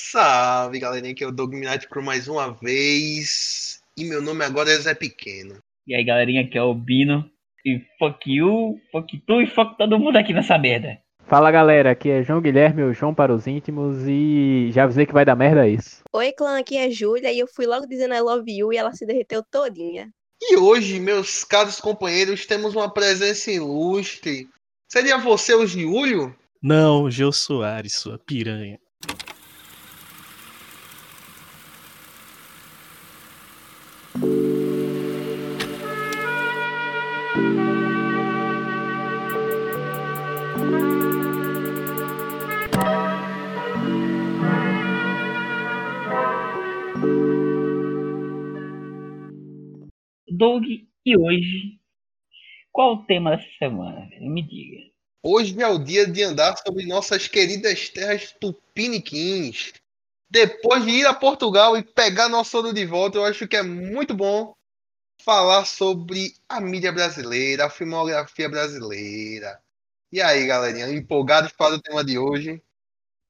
Salve, galerinha, aqui é o Doug Crew mais uma vez. E meu nome agora é Zé Pequeno. E aí, galerinha, aqui é o Bino. E fuck you, fuck tu e fuck todo mundo aqui nessa merda. Fala galera, aqui é João Guilherme, o João para os íntimos e já avisei que vai dar merda isso. Oi, clã, aqui é Júlia e eu fui logo dizendo I love you e ela se derreteu todinha. E hoje, meus caros companheiros, temos uma presença ilustre. Seria você o Giulio? Não, Gil Soares, sua piranha. Doug, e hoje? Qual o tema dessa semana? Me diga. Hoje é o dia de andar sobre nossas queridas terras tupiniquins. Depois de ir a Portugal e pegar nosso ouro de volta, eu acho que é muito bom falar sobre a mídia brasileira, a filmografia brasileira. E aí, galerinha, empolgados para o tema de hoje?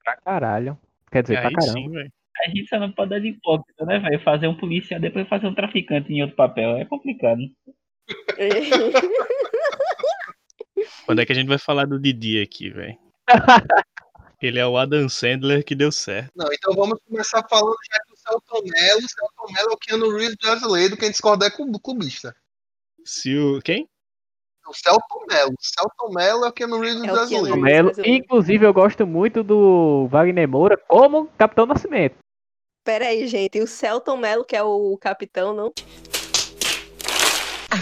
Pra caralho. Quer dizer, pra caramba. sim, velho. A gente só não pode dar de hipócrita, né, velho? Fazer um policial, depois fazer um traficante em outro papel. É complicado. Quando é que a gente vai falar do Didi aqui, velho? Ele é o Adam Sandler que deu certo. Não, então vamos começar falando já que o Celton Mello, o Celton Mello é o Keanu Reeves brasileiro, quem discordar é club- clubista. Se o. Quem? O Celton Mello, o Celton Mello é o Keanu Reeves É o Keanu brasileiro. Reeves. Brasileiro. Inclusive, eu gosto muito do Wagner Moura como Capitão Nascimento. Pera aí, gente, o Celton Mello, que é o capitão, não?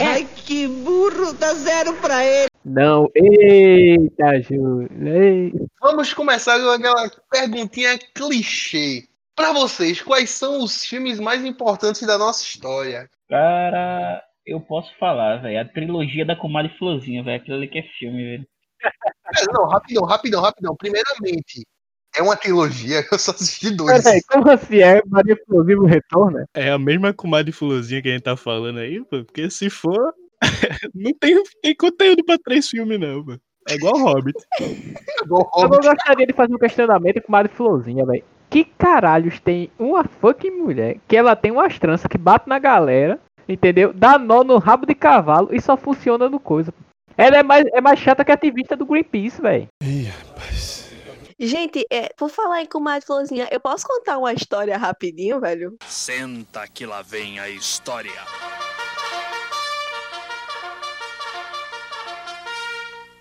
Ai, que burro, dá zero pra ele. Não, eita, Júlio. ei. Vamos começar com aquela perguntinha clichê. Pra vocês, quais são os filmes mais importantes da nossa história? Cara, eu posso falar, velho. A trilogia da Comadre Florzinha, velho. Aquilo ali que é filme, velho. É, Não, rapidão, rapidão, rapidão. Primeiramente, é uma trilogia, eu só assisti dois. Peraí, como assim é Maria Explosivo Retorno? É a mesma comadre fulozinha que a gente tá falando aí, pô? Porque se for. não tem, tem conteúdo pra três filmes, não, pô. É igual Hobbit. Igual Eu não Hobbit. gostaria de fazer um questionamento com Madre Florzinha, velho. Que caralhos tem uma fucking mulher que ela tem umas tranças que bate na galera, entendeu? Dá nó no rabo de cavalo e só funciona no coisa. Ela é mais, é mais chata que a ativista do Greenpeace, velho. Ih, rapaz. Gente, é, por falar em comadre Florzinha, eu posso contar uma história rapidinho, velho? Senta que lá vem a história.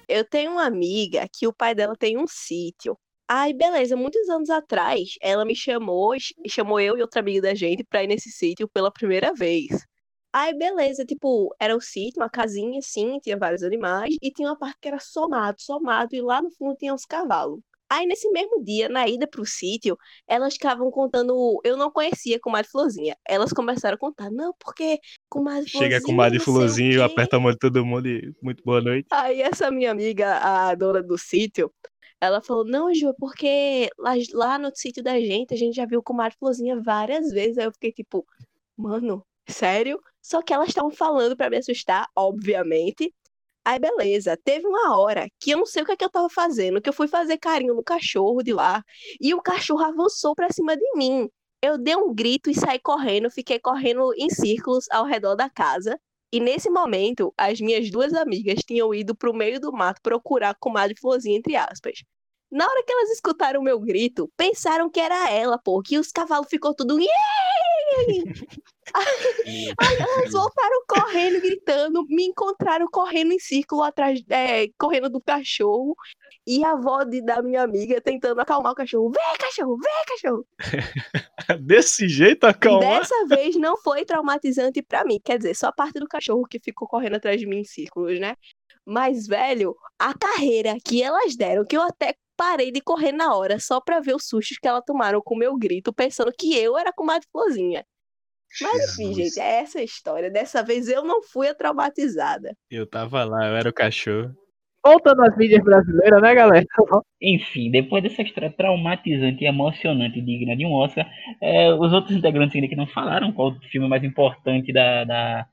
Eu tenho uma amiga que o pai dela tem um sítio. Aí, beleza, muitos anos atrás, ela me chamou, chamou eu e outra amiga da gente pra ir nesse sítio pela primeira vez. Aí, beleza, tipo, era um sítio, uma casinha assim, tinha vários animais, e tinha uma parte que era somado, somado, e lá no fundo tinha uns cavalos. Aí, nesse mesmo dia, na ida pro sítio, elas ficavam contando. Eu não conhecia Comadre Florzinha. Elas começaram a contar, não, porque Comadre Florzinha. Chega comadre quê." aperta a mão de todo mundo e muito boa noite. Aí essa minha amiga, a dona do sítio, ela falou, não, Ju, é porque lá, lá no sítio da gente, a gente já viu comadre Florzinha várias vezes. Aí eu fiquei tipo, mano, sério? Só que elas estavam falando pra me assustar, obviamente. Aí beleza, teve uma hora que eu não sei o que é que eu tava fazendo, que eu fui fazer carinho no cachorro de lá, e o cachorro avançou pra cima de mim. Eu dei um grito e saí correndo, fiquei correndo em círculos ao redor da casa. E nesse momento, as minhas duas amigas tinham ido pro meio do mato procurar a comadre Florzinha, entre aspas. Na hora que elas escutaram o meu grito, pensaram que era ela, pô, que os cavalos ficou tudo. "Iê!" Aí elas voltaram correndo, gritando, me encontraram correndo em círculo atrás, é, correndo do cachorro. E a avó de- da minha amiga tentando acalmar o cachorro. Vem, cachorro, vem, cachorro. Desse jeito, acalmar. Dessa vez não foi traumatizante pra mim. Quer dizer, só a parte do cachorro que ficou correndo atrás de mim em círculos, né? Mas, velho, a carreira que elas deram, que eu até parei de correr na hora, só pra ver os sustos que elas tomaram com o meu grito, pensando que eu era comadre Florzinha. Mas enfim, Jesus. gente, é essa a história. Dessa vez eu não fui a traumatizada. Eu tava lá, eu era o cachorro. Voltando às mídias brasileiras, né, galera? Enfim, depois dessa história traumatizante e emocionante e digna de um Oscar, é, os outros integrantes ainda que não falaram qual o filme mais importante da, da-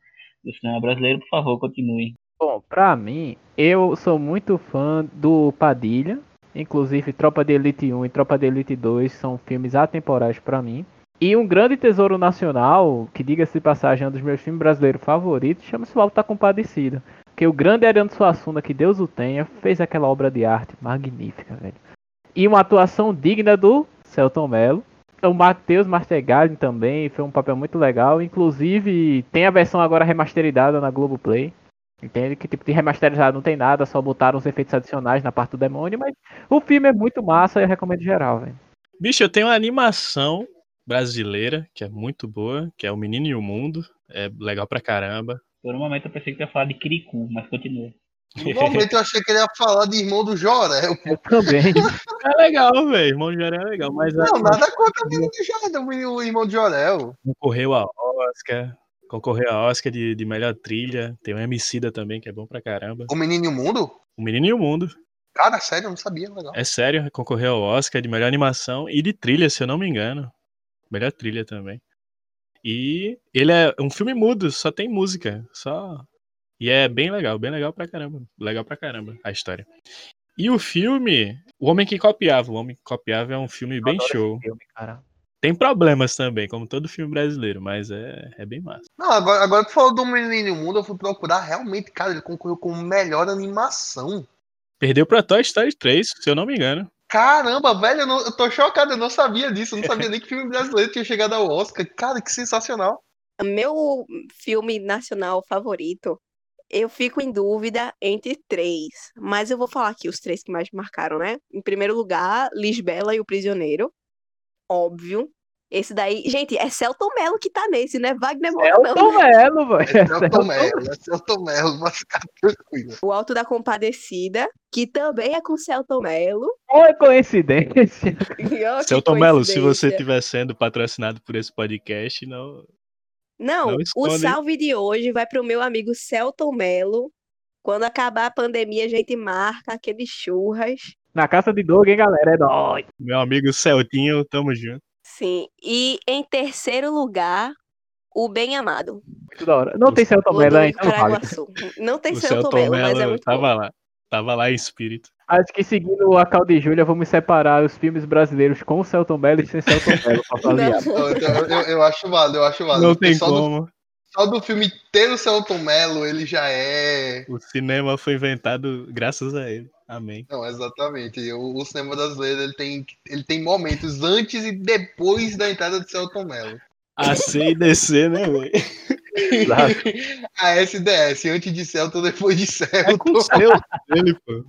do cinema brasileiro, por favor, continue. Bom, pra mim, eu sou muito fã do Padilha, Inclusive, Tropa de Elite 1 e Tropa de Elite 2 são filmes atemporais pra mim. E um grande tesouro nacional, que diga-se de passagem, é um dos meus filmes brasileiros favoritos, chama-se O Alto da Compadecida. Que o grande Ariano Suassuna, que Deus o tenha, fez aquela obra de arte magnífica, velho. E uma atuação digna do Celton Mello. O Matheus Mastergalli também foi um papel muito legal. Inclusive, tem a versão agora remasterizada na Globoplay. Entende? Que tipo de remasterizado não tem nada, só botaram os efeitos adicionais na parte do demônio, mas o filme é muito massa e eu recomendo geral, velho. Bicho, eu tenho uma animação brasileira que é muito boa, que é O Menino e o Mundo. É legal pra caramba. Por um momento eu pensei que ia falar de Kirikou, mas continua. No momento eu achei que ele ia falar de irmão do Jorel. Eu também. É legal, velho. Irmão de Jorel é legal, mas a- Não, nada contra o menino do Jorel, o irmão do Jorel. concorreu a Oscar. Concorreu a Oscar de, de melhor trilha. Tem o Emicida também, que é bom pra caramba. O menino e o mundo? O Menino e o Mundo. Cara, sério, eu não sabia, legal. É sério, concorreu ao Oscar de melhor animação e de trilha, se eu não me engano. Melhor trilha também. E ele é um filme mudo, só tem música, só. E é bem legal, bem legal pra caramba. Legal pra caramba a história. E o filme, O Homem que Copiava. O Homem que Copiava é um filme bem Adoro esse show. filme, cara. Tem problemas também, como todo filme brasileiro, mas é, é bem massa. Não, agora, agora que falou do menino mundo, eu fui procurar. Realmente, cara, ele concorreu com melhor animação. Perdeu pra Toy Story 3, se eu não me engano. Caramba, velho, eu, não- eu tô chocado, eu não sabia disso. Eu não sabia nem que filme brasileiro tinha chegado ao Oscar. Cara, que sensacional. Meu filme nacional favorito, eu fico em dúvida entre três, mas eu vou falar aqui os três que mais me marcaram, né? Em primeiro lugar, Lisbela e o Prisioneiro. Óbvio. Esse daí, gente, é Celton Mello que tá nesse, não é Wagner Moura, não. Celton Mello, velho. É Celton Mello, é Celton Mello, mas ficar tranquilo. O Alto da Compadecida, que também é com Celton Mello. Foi coincidência. Que Celton Mello, se você estiver sendo patrocinado por esse podcast, não. Não, Não o salve de hoje vai pro meu amigo Celton Mello. Quando acabar a pandemia, a gente marca aqueles churras. Na casa de Doug, hein, galera? É nóis. Meu amigo Celtinho, tamo junto. Sim. E em terceiro lugar, o Bem Amado. Muito da hora. Não tem Celton O Mello do aí, então vale. Não tem Celton Mello, mas é muito tava bom. lá. Tava lá em espírito. Acho que seguindo a Cal de Júlia, vamos separar os filmes brasileiros com o Celton Mello e sem Celton Mello. Eu, eu, eu- acho válido, eu acho válido. Não tem só do, como. Só do filme ter o Celton Mello, ele já é. O cinema foi inventado graças a ele. Amém. Não, exatamente. O, o cinema brasileiro ele tem, ele tem momentos antes e depois da entrada de Celton Mello. A C e DC, né, velho? A SDS, antes de Celton, depois de É com Celton. o dele, pô.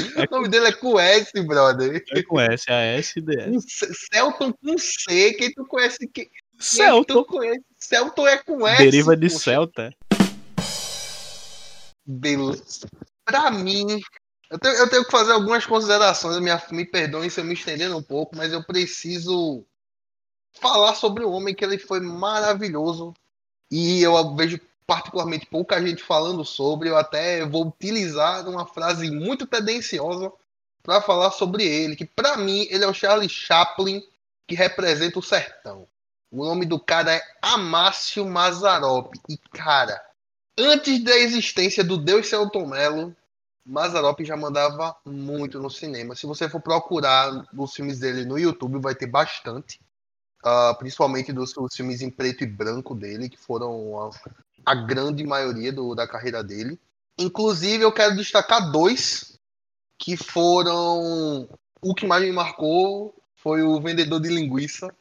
O nome dele é com S, brother. É com S, A S e. Com C- Celton com C, quem tu conhece? Quem Celton. conhece? Celton é com S. Deriva de poxa. Celta. Beleza. Pra mim, eu tenho, eu tenho que fazer algumas considerações. Minha, me perdoem se eu me estendendo um pouco, mas eu preciso falar sobre o homem que ele foi maravilhoso. E eu vejo particularmente pouca gente falando sobre. Eu até vou utilizar uma frase muito tendenciosa para falar sobre ele. Que pra mim, ele é o Charlie Chaplin que representa o sertão. O nome do cara é Amácio Mazarop. E, cara, antes da existência do Deus Celton Mello, Mazarop já mandava muito no cinema. Se você for procurar os filmes dele no YouTube, vai ter bastante. Ah, principalmente dos, dos filmes em preto e branco dele, que foram a, a grande maioria do- da carreira dele. Inclusive, eu quero destacar dois que foram. O que mais me marcou foi o Vendedor de Linguiça.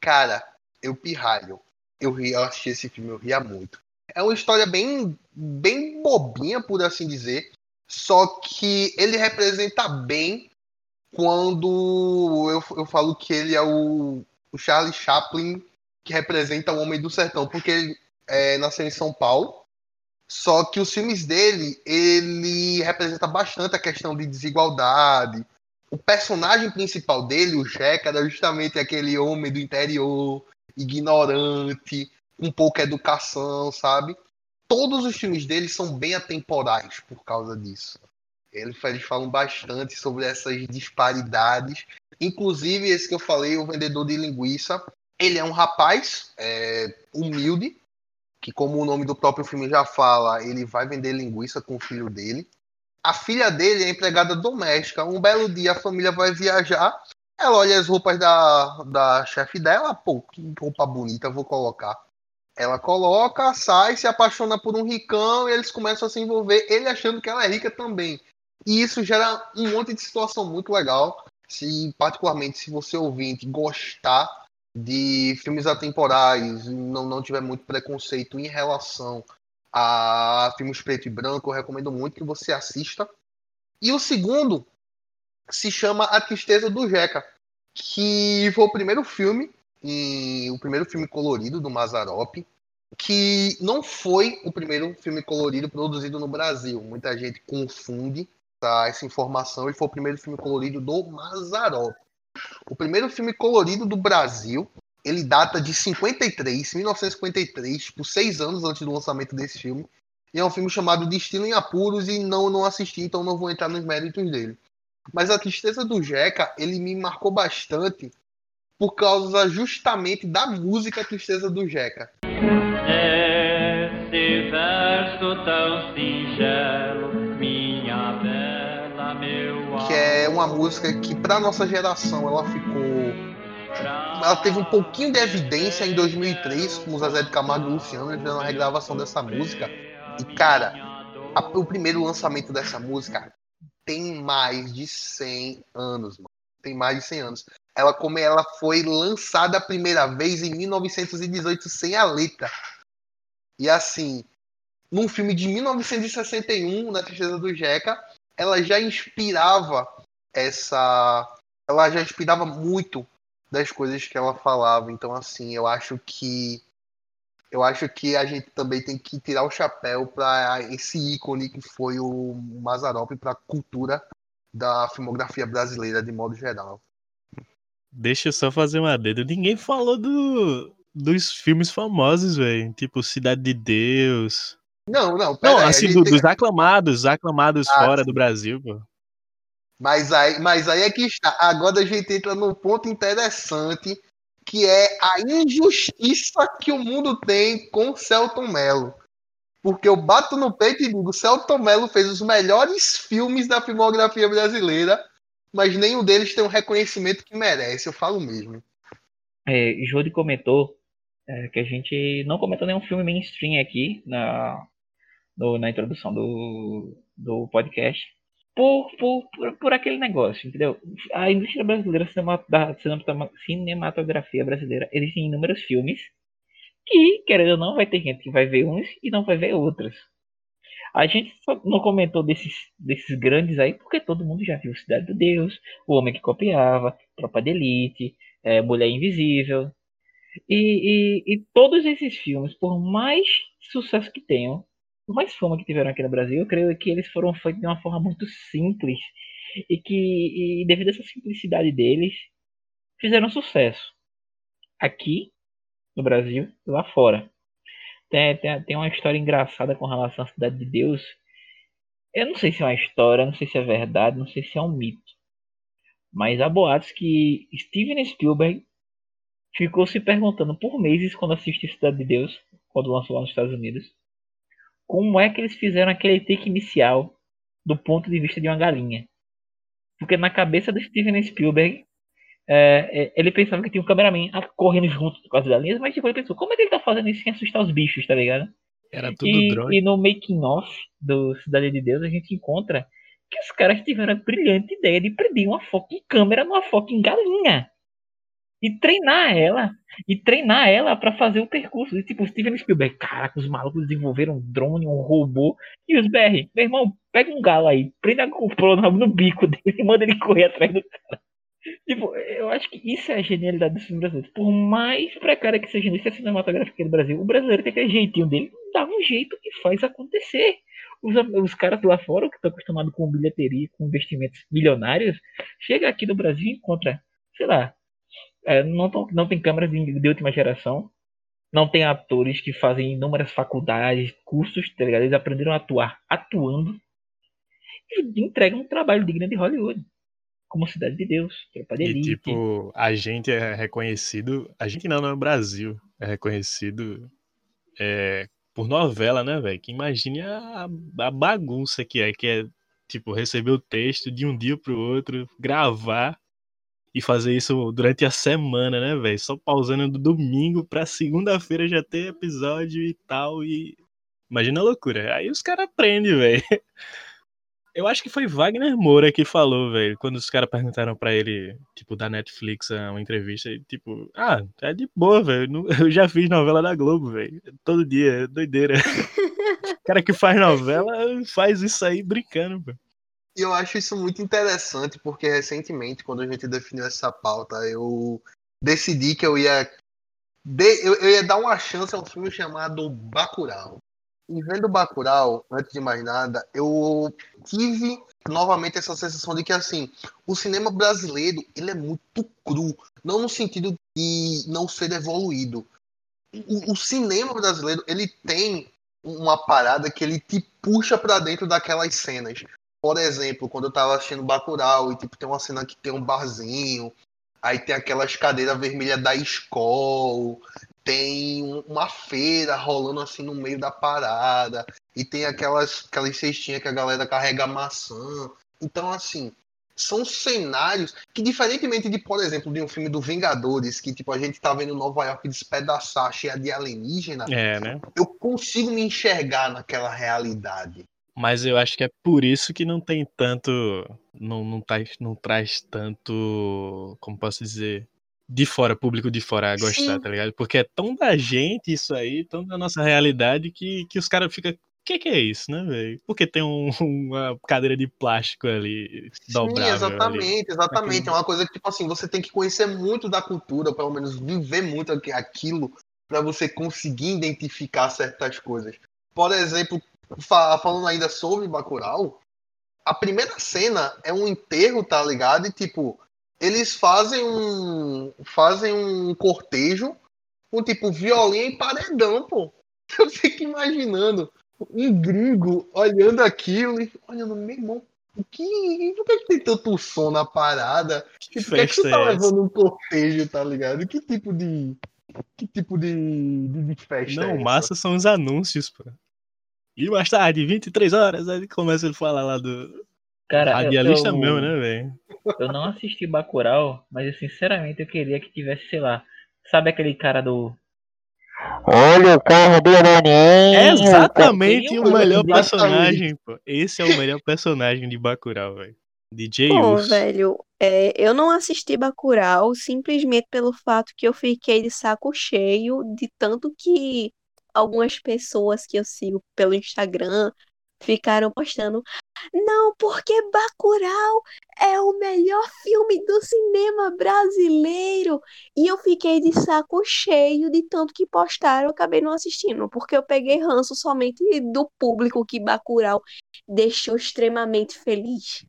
Cara, eu pirralho. Eu, ri, eu assisti esse filme, eu ria muito. É uma história bem, bem bobinha, por assim dizer. Só que ele representa bem quando eu, eu falo que ele é o, o Charlie Chaplin que representa o Homem do Sertão, porque ele é, nasceu em São Paulo. Só que os filmes dele, ele representa bastante a questão de desigualdade. O personagem principal dele, o Jeca, era justamente aquele homem do interior, ignorante, com pouca educação, sabe? Todos os filmes dele são bem atemporais por causa disso. Eles, eles falam bastante sobre essas disparidades. Inclusive, esse que eu falei, o vendedor de linguiça, ele é um rapaz é, humilde, que como o nome do próprio filme já fala, ele vai vender linguiça com o filho dele. a filha dele é empregada doméstica. Um belo dia a família vai viajar. Ela olha as roupas da, da chefe dela. Pô, que roupa bonita, vou colocar. Ela coloca, sai, se apaixona por um ricão e eles começam a se envolver, ele achando que ela é rica também. E isso gera um monte de situação muito legal. Se, particularmente, se você ouvinte gostar de filmes atemporais não, não tiver muito preconceito em relação a filmes preto e branco, eu recomendo muito que você assista. E o segundo se chama A Tristeza do Jeca, que foi o primeiro filme, e o primeiro filme colorido do Mazarop, que não foi o primeiro filme colorido produzido no Brasil. Muita gente confunde tá, essa informação. Ele foi o primeiro filme colorido do Mazarop. O primeiro filme colorido do Brasil, ele data de 53, 1953, por seis anos antes do lançamento desse filme. E é um filme chamado Destino em Apuros e não não assisti, então não vou entrar nos méritos dele. Mas a tristeza do Jeca, ele me marcou bastante por causa justamente da música Tristeza do Jeca. Esse verso tão singelo, minha bela, meu Que é uma música que para nossa geração ela ficou ela teve um pouquinho de evidência em 2003 com o Zezé de Camargo e Luciano fazendo a regravação dessa música. E cara, a, o primeiro lançamento dessa música tem mais de 100 anos, mano. Tem mais de 100 anos. Ela como ela foi lançada a primeira vez em 1918 sem a letra. E assim, num filme de 1961, Na Tristeza do Jeca, ela já inspirava essa ela já inspirava muito das coisas que ela falava. Então assim, eu acho que eu acho que a gente também tem que tirar o chapéu para esse ícone que foi o Mazarop para a cultura da filmografia brasileira de modo geral. Deixa eu só fazer uma dedo. Ninguém falou do, dos filmes famosos, velho. Tipo Cidade de Deus. Não, não, Não, aí, assim, do- tem- dos aclamados, aclamados Ah, fora sim. do Brasil, pô. Mas aí, mas aí é que está. Agora a gente entra num ponto interessante, que é a injustiça que o mundo tem com o Celton Mello. Porque eu bato no peito e digo, Celton Mello fez os melhores filmes da filmografia brasileira, mas nenhum deles tem o reconhecimento que merece, eu falo mesmo. É, Jody comentou é, que a gente não comentou nenhum filme mainstream aqui na, no- na introdução do, do podcast. Por, por, por, por aquele negócio, entendeu? A indústria brasileira, da cinema- cinematografia brasileira, existem inúmeros filmes que, querendo ou não, vai ter gente que vai ver uns e não vai ver outros. A gente não comentou desses, desses grandes aí porque todo mundo já viu Cidade do Deus, O Homem que Copiava, Tropa de Elite, é, Mulher Invisível. E, e, e todos esses filmes, por mais sucesso que tenham, mais fama que tiveram aqui no Brasil, eu creio que eles foram feitos de uma forma muito simples e que, e devido a essa simplicidade deles, fizeram sucesso aqui no Brasil e lá fora. Tem, tem, tem uma história engraçada com relação à Cidade de Deus. Eu não sei se é uma história, não sei se é verdade, não sei se é um mito. Mas há boatos que Steven Spielberg ficou se perguntando por meses quando assistiu Cidade de Deus, quando lançou lá nos Estados Unidos, como é que eles fizeram aquele take inicial do ponto de vista de uma galinha. Porque na cabeça do Steven Spielberg, é, é, ele pensava que tinha um cameraman correndo junto com as galinhas, mas tipo, ele pensou, como é que ele tá fazendo isso sem assustar os bichos, tá ligado? Era tudo E, drone. e no making off do Cidade de Deus a gente encontra que os caras tiveram a brilhante ideia de prender uma fucking câmera numa fucking galinha. E treinar ela. E treinar ela pra fazer o percurso. E tipo, Steven Spielberg, caraca, os malucos desenvolveram um drone, um robô. E os BR, meu irmão, pega um galo aí, prenda a GoPro no, bico dele e manda ele correr atrás do cara. Tipo, eu acho que isso é a genialidade dos filmes brasileiros. Por mais precária que seja a indústria cinematográfica do Brasil, o brasileiro tem aquele jeitinho dele, dá um jeito e faz acontecer. Os, os caras lá fora, que estão acostumados com bilheteria, com investimentos milionários, chega aqui no Brasil e encontra, sei lá, é, não, não tem câmeras de, de última geração, não tem atores que fazem inúmeras faculdades, cursos, tá ligado? Eles aprenderam a atuar atuando e entregam um trabalho digno de Hollywood. Como Cidade de Deus, Tropa de E Elite. tipo, a gente é reconhecido. A gente não, não é o Brasil. É reconhecido é, por novela, né, velho? Que imagine a, a bagunça que é, que é tipo, receber o texto de um dia pro outro, gravar e fazer isso durante a semana, né, velho? Só pausando do domingo pra segunda-feira já ter episódio e tal. E. Imagina a loucura. Aí os caras aprendem, velho. Eu acho que foi Wagner Moura que falou, velho, quando os caras perguntaram pra ele, tipo, da Netflix, uma entrevista, e, tipo, ah, é de boa, velho. Eu já fiz novela da Globo, velho. Todo dia, é doideira. o cara que faz novela faz isso aí brincando, velho. E eu acho isso muito interessante, porque recentemente, quando a gente definiu essa pauta, eu decidi que eu ia. de- eu, eu ia dar uma chance a um filme chamado Bacurau. E vendo Bacurau, antes de mais nada, eu tive novamente essa sensação de que, assim, o cinema brasileiro, ele é muito cru. Não no sentido de não ser evoluído. O, o cinema brasileiro, ele tem uma parada que ele te puxa pra dentro daquelas cenas. Por exemplo, quando eu tava assistindo Bacurau e tipo, tem uma cena que tem um barzinho, aí tem aquelas cadeiras vermelhas da escola, tem um- uma feira rolando assim no meio da parada, e tem aquelas, aquelas cestinhas que a galera carrega maçã. Então, assim, são cenários que, diferentemente de, por exemplo, de um filme do Vingadores, que tipo, a gente tá vendo Nova York despedaçar, cheia de alienígena, É, né? eu consigo me enxergar naquela realidade. Mas eu acho que é por isso que não tem tanto. Não, não, traz, não traz tanto. Como posso dizer? De fora, público de fora a gostar, Sim. tá ligado? Porque é tão da gente isso aí, tão da nossa realidade, que, que os caras ficam. O que, que é isso, né, velho? Porque tem um- uma cadeira de plástico ali, dobrável. Sim, ali. exatamente, exatamente. Aquele- É uma coisa que, tipo assim, você tem que conhecer muito da cultura, pelo menos viver muito aqui- aquilo, para você conseguir identificar certas coisas. Por exemplo, falando ainda sobre Bacurau, a primeira cena é um enterro, tá ligado? E, tipo, eles fazem um fazem um cortejo com, tipo, violino e paredão, pô. Eu fico imaginando um gringo olhando aquilo e olhando, meu irmão, o que, por que, tem tanto som na parada? Que Por que, que você tá é levando um cortejo, tá ligado? Que tipo de. Que tipo de, de, de festa é Não, essa? massa são os anúncios, pô. E mais tarde, 23 horas, aí começa ele a falar lá do. Cara, eu- Radialista eu, mesmo, né, velho? Eu não assisti Bacurau, mas eu, sinceramente eu queria que tivesse, sei lá, sabe aquele cara do. Olha o carro do Naninho. É exatamente Tem o melhor exatamente. personagem, pô. Esse é o melhor personagem de Bacurau, velho. DJ Bom, Urso. velho, é, eu não assisti Bacurau simplesmente pelo fato que eu fiquei de saco cheio de tanto que algumas pessoas que eu sigo pelo Instagram ficaram postando. Não, porque Bacurau é o melhor filme do cinema brasileiro. E eu fiquei de saco cheio de tanto que postaram, eu acabei não assistindo, porque eu peguei ranço somente do público que Bacurau deixou extremamente feliz.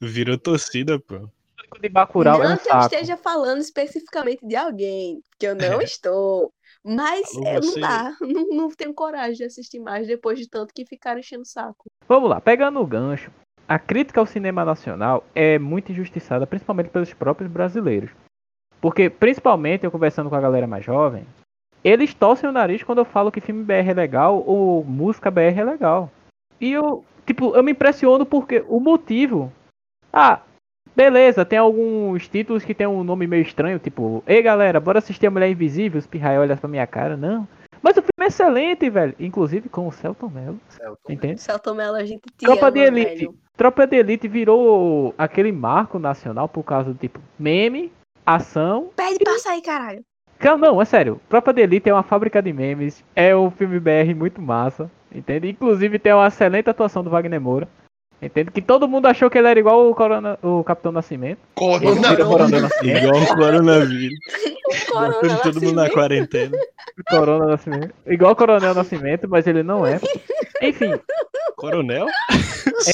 Virou torcida, pô. O de Bacurau é não um que eu saco. esteja falando especificamente de alguém, que eu não estou. Mas é, não dá, não, não tenho coragem de assistir mais depois de tanto que ficaram enchendo o saco. Vamos lá, pegando o gancho. A crítica ao cinema nacional é muito injustiçada, principalmente pelos próprios brasileiros. Porque, principalmente, eu conversando com a galera mais jovem, eles torcem o nariz quando eu falo que filme BR é legal ou música BR é legal. E eu, tipo, eu me impressiono porque o motivo. Ah, beleza, tem alguns títulos que tem um nome meio estranho, tipo, ei galera, bora assistir a Mulher Invisível, os pirraia olham pra minha cara, não. Mas o filme é excelente, velho. Inclusive com o Celton Mello, Celton. entende? Celton Mello, a gente te Tropa ama, de Elite. velho. Tropa de Elite virou aquele marco nacional por causa do tipo meme, ação. Pede pra sair, caralho. Não, não, é sério. Tropa de Elite é uma fábrica de memes. É um filme BR muito massa. Entende? Inclusive tem uma excelente atuação do Wagner Moura. Entende? Que todo mundo achou que ele era igual o, Corona, o Capitão Nascimento. Ele Corona. vira Coronel Nascimento. Igual o coronavírus. O Corona todo mundo na quarentena. Corona Nascimento. Igual o Coronel Nascimento, mas ele não é. Enfim, Coronel?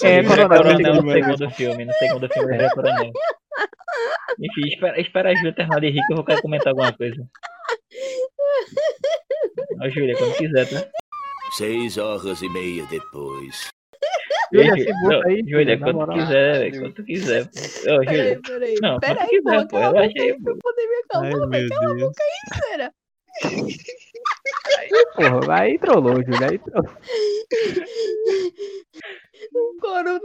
é Ele vira Coronel coronel no segundo filme. No segundo filme ele vira coronel. Enfim, espera, espera a Júlia terminar de rir que eu vou querer comentar alguma coisa. Ó, Júlia, quando quiser, tá? Seis horas e meia depois. Júlia, Ei, se não, bota aí, Júlia, na quando tu quiser, velho, quando tu quiser. Ô, Peraí, Júlia. peraí. Não, peraí, pô, calar a relaxa boca aí, aí pra eu poder me acalmar, velho. Cala a Deus. boca aí, fera. Porra, aí trollou, Júlia. Aí trollou. Corona.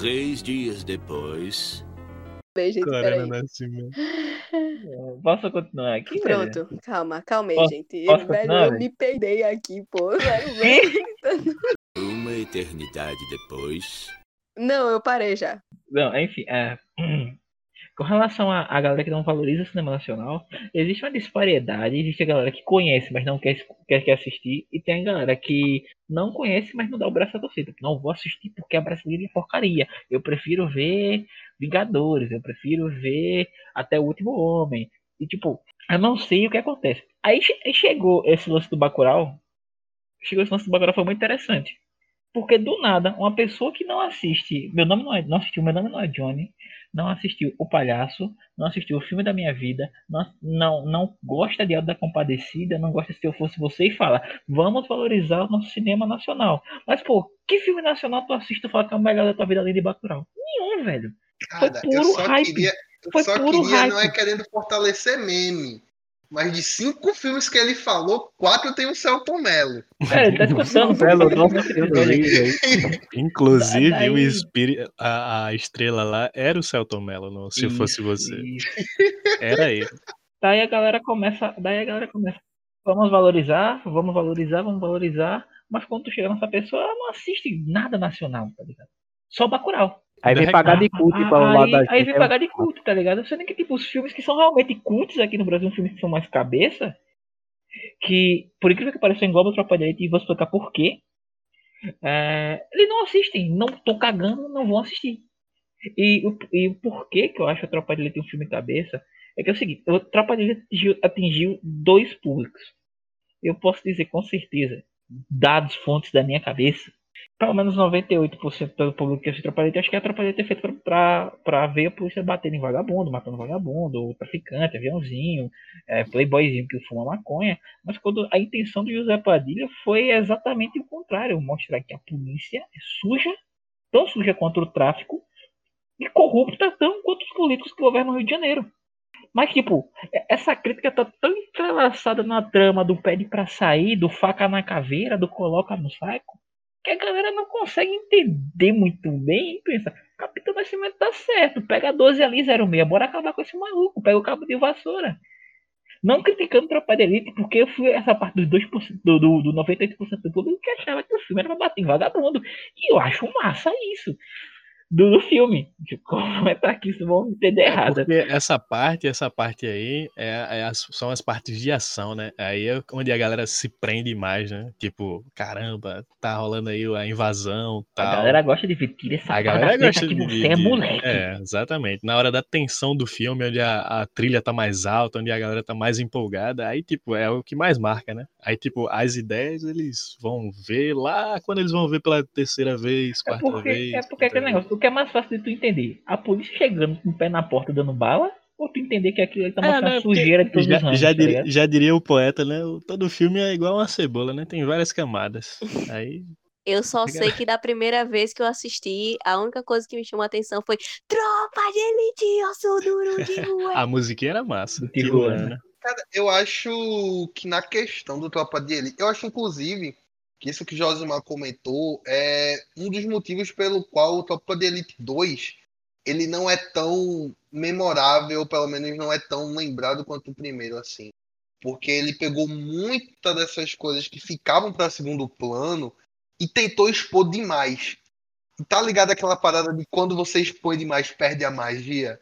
Três dias depois. Bem, gente, Corona peraí. Nascimento. Posso continuar aqui? velho? Pronto, calma, calma aí, Posso- gente. posso Velho, eu velho? me peidei aqui, pô. Sério mesmo. Uma eternidade depois. Não, eu parei já. Não, enfim, é, com relação à à galera que não valoriza o cinema nacional, existe uma disparidade. Existe a galera que conhece, mas não quer, quer, quer assistir, e tem a galera que não conhece, mas não dá o braço a torcida. Não vou assistir porque a brasileira é porcaria. Eu prefiro ver Vingadores, eu prefiro ver Até o Último Homem. E tipo, eu não sei o que acontece. Aí, aí chegou esse lance do Bacurau. Chegou esse lance do Bacurau, foi muito interessante. Porque do nada, uma pessoa que não assiste, meu nome não é, não assistiu, meu nome não é Johnny, não assistiu O Palhaço, não assistiu o filme da minha vida, não, não, não gosta de Alto da Compadecida, não gosta Se Eu Fosse Você e fala, vamos valorizar o nosso cinema nacional. Mas, pô, que filme nacional tu assiste e fala que é o melhor da tua vida além de Bacurau? Nenhum, velho. Foi Cara, eu puro só hype. queria, eu Foi só puro queria não é hype. querendo fortalecer meme. Mas de cinco filmes que ele falou, quatro tem o Celton Mello. É, ele tá escutando, Nossa, aí. Inclusive, o espírito, a, a estrela lá era o Celton Mello, no Se Isso, Fosse Você. isso. Era ele. Daí a galera começa, daí a galera começa, vamos valorizar, vamos valorizar, vamos valorizar, mas quando tu chega nessa pessoa, ela não assiste nada nacional, tá ligado? Só Bacurau. Aí vem pagar de culto Ah, para o lado da aí, aí gente. vem é pagar de culto, tá ligado? Sendo que, tipo, os filmes que são realmente cultos aqui no Brasil, filmes que são mais cabeça, que, por incrível que pareça, engloba o Tropa de Elite e vou explicar por quê. É, eles não assistem, não estão cagando, não vão assistir. E, o- e o porquê que eu acho a Tropa de Elite um filme cabeça é que é o seguinte, o Tropa de Elite atingiu, atingiu dois públicos. Eu posso dizer com certeza, dados, fontes da minha cabeça, pelo menos 98% do público que de Elite, acho que a Elite é feita pra, pra, pra ver a polícia batendo em vagabundo, matando vagabundo, traficante, aviãozinho, é, playboyzinho que fuma maconha. Mas quando a intenção do José Padilha foi exatamente o contrário, mostrar que a polícia é suja, tão suja quanto o tráfico, e corrupta tão quanto os políticos que governam o Rio de Janeiro. Mas, tipo, é- essa crítica tá tão entrelaçada na trama do pede pra sair, do faca na caveira, do coloca no saco, que a galera não consegue entender muito bem e pensa, Capitão Nascimento tá certo, pega 12 ali, 06, bora acabar com esse maluco, pega o cabo de vassoura. Não criticando Tropa de Elite, porque eu fui essa parte dos 2%, do, do, do 98% do público que achava que o filme era pra bater em vagabundo. E eu acho massa isso. Do, do filme. Como é pra que isso vão entender errado. Porque essa parte, essa parte aí, é, é as- são as partes de ação, né? Aí é onde a galera se prende mais, né? Tipo, caramba, tá rolando aí a invasão A tal. galera gosta de ver, tira essa A galera gosta de, de- é de- moleque. É, exatamente. Na hora da tensão do filme, onde a, a trilha tá mais alta, onde a galera tá mais empolgada, aí, tipo, é o que mais marca, né? Aí, tipo, as ideias eles vão ver lá quando eles vão ver pela terceira vez, É quarta porque, vez. é porque aquele negócio, que é mais fácil de tu entender? A polícia chegando com o pé na porta dando bala, ou tu entender que aquilo ali tá É, mostrando né, a sujeira de todos já, os ramos, já, tá diria, já diria o poeta, né? o- Todo filme é igual uma cebola, né? Tem várias camadas. Aí, Eu só sei que da primeira vez que eu assisti, a única coisa que me chamou a atenção foi Tropa de Elite, eu sou duro de rua. a musiquinha era massa. Tijuana. Tijuana. Cara, eu acho que na questão do Tropa de Elite, eu acho inclusive que isso que Josimar comentou é um dos motivos pelo qual o Tropa de Elite 2 ele não é tão memorável, pelo menos não é tão lembrado quanto o primeiro, assim. Porque ele pegou muitas dessas coisas que ficavam para segundo plano e tentou expor demais. E tá ligado aquela parada de quando você expõe demais, perde a magia?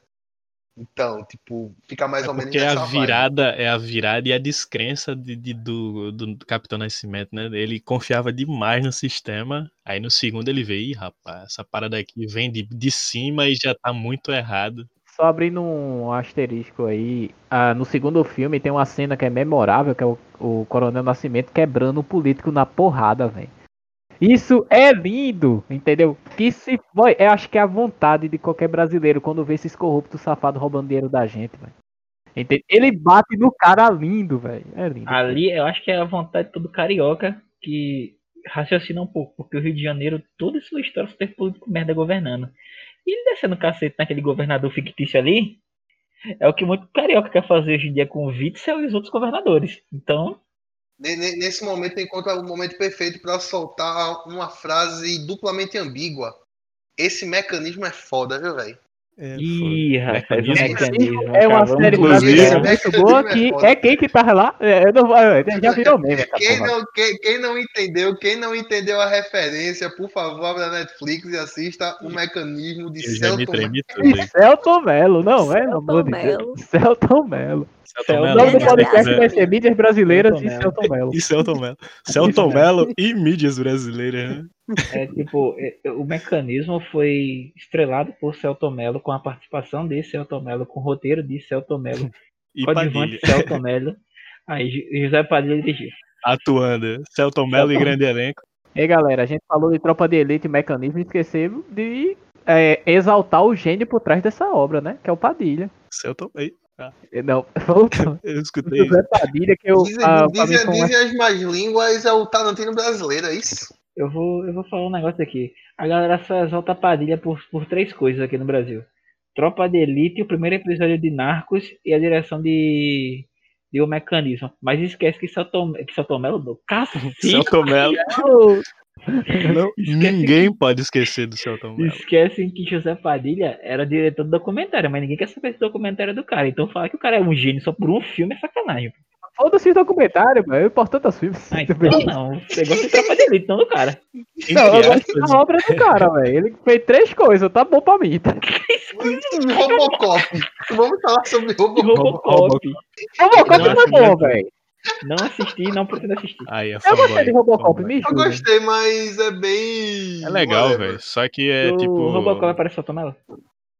Então, tipo, fica mais É ou menos porque é nessa a vibe. virada, é a virada e a descrença de, de- do, do Capitão Nascimento, né? Ele confiava demais no sistema. Aí no segundo ele veio, Ih, rapaz, essa parada aqui vem de, de cima e já tá muito errado. Só abrindo um asterisco aí, ah, no segundo filme tem uma cena que é memorável, que é o, o Coronel Nascimento quebrando o político na porrada, velho. Isso é lindo, entendeu? Que se foi, eu acho que é a vontade de qualquer brasileiro quando vê esses corruptos safados roubando dinheiro da gente, velho. Ele bate no cara lindo, velho. É lindo. Ali eu acho que é a vontade de todo carioca que raciocina um pouco, porque o Rio de Janeiro, toda sua história teve político merda governando. E ele descendo o cacete naquele governador fictício ali, é o que muito carioca quer fazer hoje em dia com o Witzel e os outros governadores. Então, Nesse momento encontra o momento perfeito para soltar uma frase duplamente ambígua. Esse mecanismo é foda, viu, velho? É, Ih, rapaz, o Mecanismo. mecanismo. É uma acabamos série de Inclusive, brasileira muito boa que é quem que tava lá. É, eu não, já virou essa Quem não, quem, quem não entendeu, quem não entendeu a referência, por favor, abra a Netflix e assista o mecanismo de Eu Celton aí. Celton Mello, não é? Amor de Mello. Deus. Celton Mello. O nome do podcast vai ser Mídias Brasileiras Celton e. Celton Mello. E Celton Mello. Celton Mello e mídias brasileiras. né? É tipo, é, o mecanismo foi estrelado por Celton Mello, com a participação de Celton Mello, com o roteiro de Celton Mello, E coadjuvante Padilha. Celton Mello. Aí José Padilha dirigiu. Atuando. Celton Mello e grande elenco. E aí, galera, a gente falou de Tropa de Elite e Mecanismo e esquecemos de é, exaltar o gênio por trás dessa obra, né? Que é o Padilha. Celton. Ei, Não, eu escutei. José Padilha, que eu. Dizem, ah, dizem- dizem as más línguas, é o Tarantino brasileiro, é isso? Eu vou, eu vou falar um negócio aqui. A galera só exalta Padilha por, por três coisas aqui no Brasil. Tropa de Elite, o primeiro episódio de Narcos e a direção de, de O Mecanismo. Mas esquece que Celton, que Celton Mello do cacete. Celton Mello. Não, ninguém pode esquecer do Celton Mello. Esquecem que José Padilha era diretor do documentário, mas ninguém quer saber do documentário do cara. Então falar que o cara é um gênio só por um filme é sacanagem. Foda-se o documentário, velho. É importante os filmes. Ah, então não. Você gosta de tropa de elite, não do cara. Não, eu gosto aspas, da obra do cara, velho. Ele fez três coisas, tá bom pra mim. Tá? Robocop. Vamos falar sobre Robocop. Robocop. Robocop Eu não é bom, que- velho. Não assisti, não pretendo assistir. Aí é Eu gostei de. Robocop, me Eu gostei, mas é bem. É legal, velho. Só que é o tipo. Robocop aparece Celton Mello?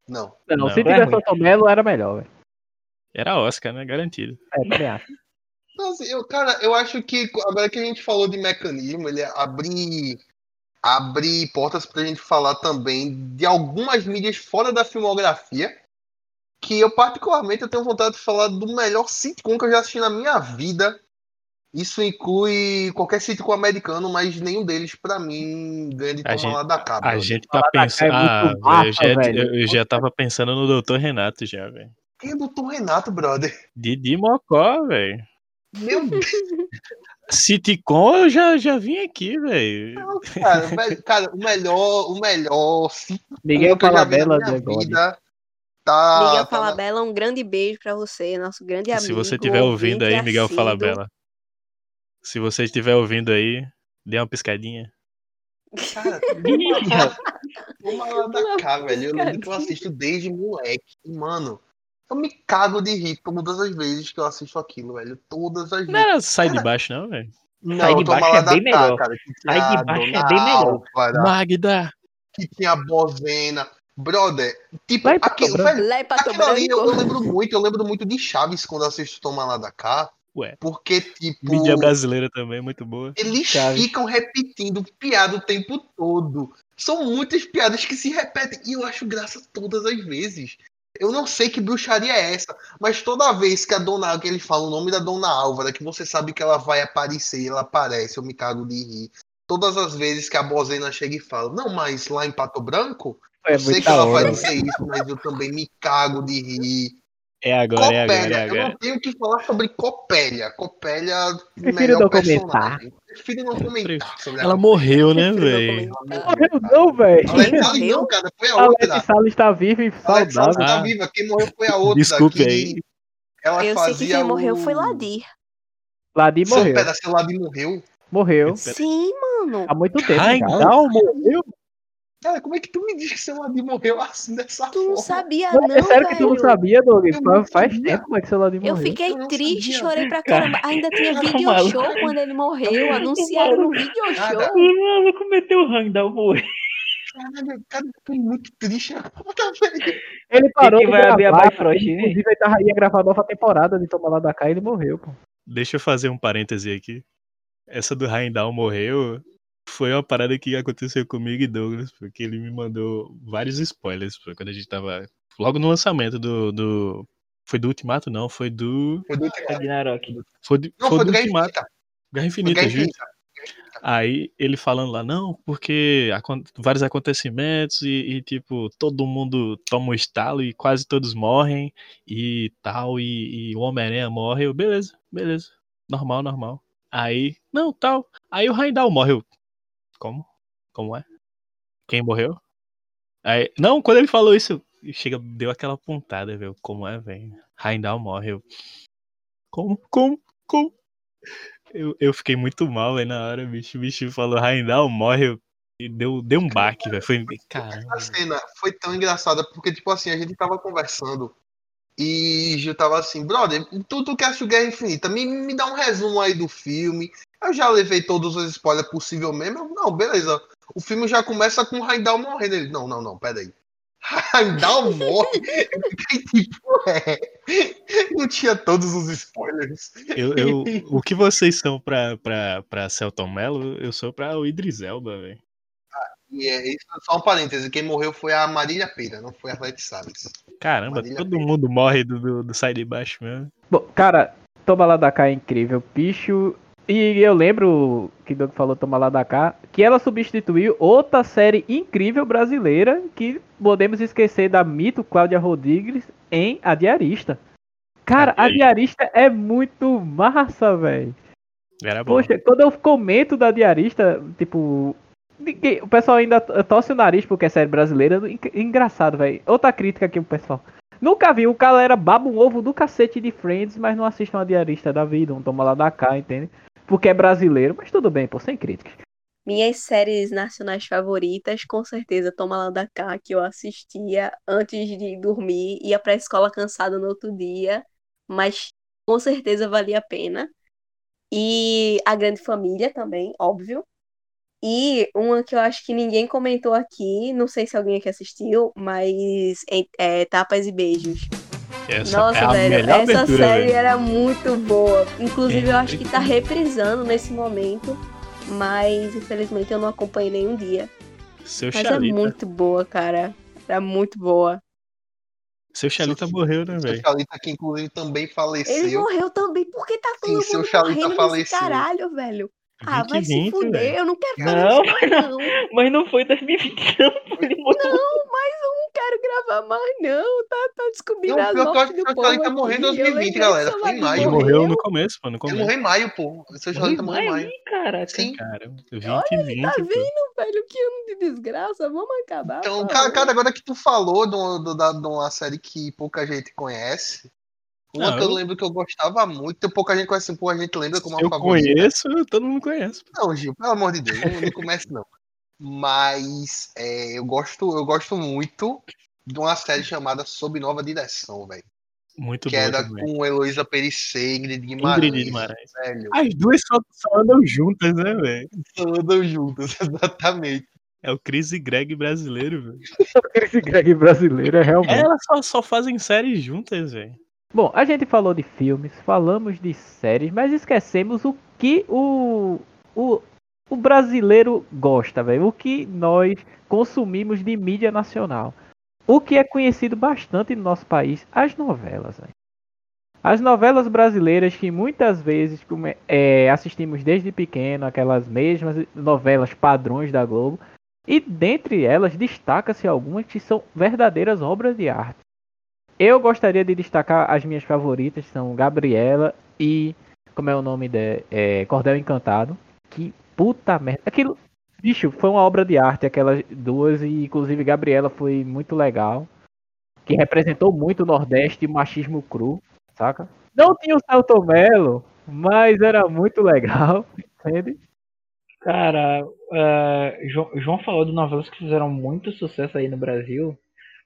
Não. Não, Não, se é tivesse ruim. o Tomelo, era melhor, velho. Era Oscar, né? Garantido. É, também acho. Então, assim, eu, cara, eu acho que agora que a gente falou de mecanismo, ele abre, abre portas pra gente falar também de algumas mídias fora da filmografia. Que eu, particularmente, eu tenho vontade de falar do melhor sitcom que eu já assisti na minha vida. Isso inclui qualquer sitcom americano, mas nenhum deles, pra mim, ganha de A tomar gente- lá da capa. A gente tá pensando. É Ah, velho, eu, massa, já, velho. eu, já tava pensando no Dr. Renato já, velho. Quem é o Dr. Renato, brother? Didi Mocó, velho. Meu Deus, Sitcom eu já, já vim aqui, velho. cara, cara, o melhor, o melhor sitcom Miguel que eu já vi Falabella na minha de God. vida. Tá, Miguel tá Falabella, um grande beijo pra você, nosso grande amigo. Se você estiver ouvindo aí, Miguel assíduo. Falabella. Se você estiver ouvindo aí, dê uma piscadinha. Cara, toma lá da cá, velho. Eu lembro que eu assisto desde moleque. Mano, eu me cago de rir todas as vezes que eu assisto aquilo, velho. Todas as Não vezes. era sai de baixo, não, velho. Não, Sai de toma baixo lá é bem melhor. cara. Sai de baixo é bem melhor. Magda! que tinha a Bozena. Brother, tipo, pra aquilo, velho, Lá em Pato aquilo ali eu, eu Branco. lembro muito, eu lembro muito de Chaves quando assisto Toma Lá da Cá. Ué. Porque, tipo. Mídia brasileira também, muito boa. Eles Chaves. ficam repetindo piada o tempo todo. São muitas piadas que se repetem e eu acho graça todas as vezes. Eu não sei que bruxaria é essa, mas toda vez que a dona que ele fala o nome da dona Álvara, que você sabe que ela vai aparecer, ela aparece, eu me cago de rir. Todas as vezes que a Bozena chega e fala, não, mas lá em Pato Branco, É eu sei que ela vai dizer isso, mas eu também me cago de rir. É agora, é agora, Copélia, é eu agora. não tenho que falar sobre Copélia. Copélia, Prefiro melhor não comentar. Prefiro não comentar sobre a Ela Copélia. morreu, né, velho? Morreu não, velho. Ela é Morreu? não, cara, foi a A outra. Leti Salles está viva e A saudável. tá Ah. viva, quem morreu foi a outra. Desculpe que aí. Ela Eu sei que quem morreu foi Ladir. Ladi Seu morreu. Seu Ladir morreu? Morreu. Sim, mano. Há muito tempo. Ai, já. não, morreu. Cara, como é que tu me diz que seu Ladir morreu assim dessa Tu não forma? sabia, Não, não, é sério que tu não velho. sabia, Doug? Eu Faz- não Faz sabia. tempo como é que seu Ladi Eu morreu. fiquei Eu não triste, sabia. chorei pra caramba. Ainda tinha video maluco. show quando ele morreu. Anunciaram no video Cara, show. O maluco meteu o Randall, morreu. Caralho, cara, eu tô muito triste agora, velho. Ele parou que de vai abrir a gravar, Bifrost, né? Inclusive, ele tava, ia gravar a nova temporada de Toma Lá da Cá e ele morreu, pô. Deixa eu fazer um parêntese aqui. Essa do Raindal morreu foi uma parada que aconteceu comigo e Douglas, porque ele me mandou vários spoilers pô, quando a gente tava. Logo no lançamento do. do... Foi do Ultimato, não, foi do. Foi do Ultimato. Ragnarok. Foi do, Não, foi foi do do Guerra Ultimato. Infinita. Guerra Infinita, Guerra. Infinita. Aí ele falando lá, não, porque vários acontecimentos e, e, tipo, todo mundo toma um estalo e quase todos morrem e tal, e, e o Homem-Aranha morre. Eu, beleza, beleza. Normal, normal. Aí, não, tal. Aí o Raindal morre. Eu, Como? Como é? Quem morreu? Aí, não, quando ele falou isso, chega, deu aquela pontada, velho. Como é, velho? Raindal morre. Eu, como? Como? Como? Eu, eu fiquei muito mal, velho, na hora, bicho. O bicho falou, Raindal morre. Eu, e deu, deu um baque, velho. Foi, caramba. A cena foi tão engraçada, porque, tipo assim, a gente tava conversando e Gil tava assim, brother, tu, tu que assistiu Guerra Infinita, me, me dá um resumo aí do filme. Eu já levei todos os spoilers possível mesmo. Eu, Não, beleza. O filme já começa com o Heimdall morrendo. Ele, não, não, não, peraí. Heimdall morre? Eu fiquei tipo, é. Não tinha todos os spoilers. Eu, eu, o que vocês são pra, pra, pra Celton Mello, eu sou pra o Idris Elba, velho. E é isso, só um parêntese, quem morreu foi a Marília Pera, não foi a Arlete Salles. Caramba, Marília todo Pera. mundo morre do, do, do sai de baixo mesmo. Bom, cara, Toma lá da cá é incrível. Bicho. E eu lembro que Doug falou Toma lá da cá, que ela substituiu outra série incrível brasileira que podemos esquecer da mito Cláudia Rodrigues em A Diarista. Cara, A a Diarista é muito massa, velho. Era bom. Poxa, quando eu comento da Diarista, tipo. Ninguém- O pessoal ainda tosse o nariz porque é série brasileira. en- Engraçado, velho. Outra crítica aqui pro pessoal. Nunca vi, o galera baba um ovo do cacete de Friends, mas não assistam a Diarista da vida, um toma lá da cá, entende? Porque é brasileiro, mas tudo bem, pô, sem críticas. Minhas séries nacionais favoritas, com certeza, Toma lá da cá, que eu assistia antes de dormir, ia pra escola cansada no outro dia, mas com certeza valia a pena. E A Grande Família também, óbvio. E uma que eu acho que ninguém comentou aqui, não sei se alguém aqui assistiu, mas é, é Tapas e Beijos. Essa Nossa, é a velho, essa abertura, série velho. era muito boa. Inclusive, eu acho que tá Sempre. reprisando nesse momento, mas infelizmente eu não acompanhei nenhum dia. Seu Mas é Xalita. muito boa, cara. Era muito boa. Seu Xalita morreu, né, Seu velho? Chalita, que inclusive também faleceu. Ele morreu também. Por que tá todo Sim, mundo seu Xalita morrendo faleceu. caralho, velho? Ah, vai se 2020, fuder. Eu não quero fazer Não, isso mais, não. Mas não foi 2020, não. Morreu. Não, mas eu não quero gravar mais, não. Tá, tá descobrindo Não, acho que do o povo aqui. morreu em Eu 2020, lembrei galera. Foi em maio. Ele morreu no começo, pô, no Ele morreu em maio, pô. Seu Morreu Chalita em morreu em maio, caraca. Sim. Cara, Olha, 2020, Tá pô. vendo, velho? Que ano de desgraça. Vamos acabar. Então, cara, cara, agora que tu falou de uma série que pouca gente conhece, uma Não, que eu eu- lembro que eu gostava muito, pouca gente conhece, pouca gente lembra como Eu a favorita. conheço, todo mundo conhece. Não, Gil, pelo amor de Deus, não, não comece não. Mas é, eu gosto, eu gosto muito de uma série chamada Sob Nova Direção, velho. Muito Que era também. com Heloísa Perissé, Ingrid Guimarães. Ingrid Guimarães. Velho, As duas só, só andam juntas, né, velho? andam juntas, exatamente. É o Chris e Greg brasileiro, velho. Esse Greg brasileiro é realmente. Elas só, só fazem séries juntas, velho. Bom, a gente falou de filmes, falamos de séries, mas esquecemos o que o, o, o brasileiro gosta, velho. O que nós consumimos de mídia nacional. O que é conhecido bastante no nosso país, as novelas, velho. As novelas brasileiras que muitas vezes come- é, assistimos desde pequeno, aquelas mesmas novelas padrões da Globo. E dentre elas destaca-se algumas que são verdadeiras obras de arte. Eu gostaria de destacar as minhas favoritas, são Gabriela e. Como é o nome de. É, Cordel Encantado. Que puta merda. Aquilo. Bicho, foi uma obra de arte, aquelas duas, e inclusive Gabriela foi muito legal. Que representou muito o Nordeste e o machismo cru, saca? Não tinha o Celto Melo, mas era muito legal, entende? Cara, eh, João, João falou de novelas que fizeram muito sucesso aí no Brasil.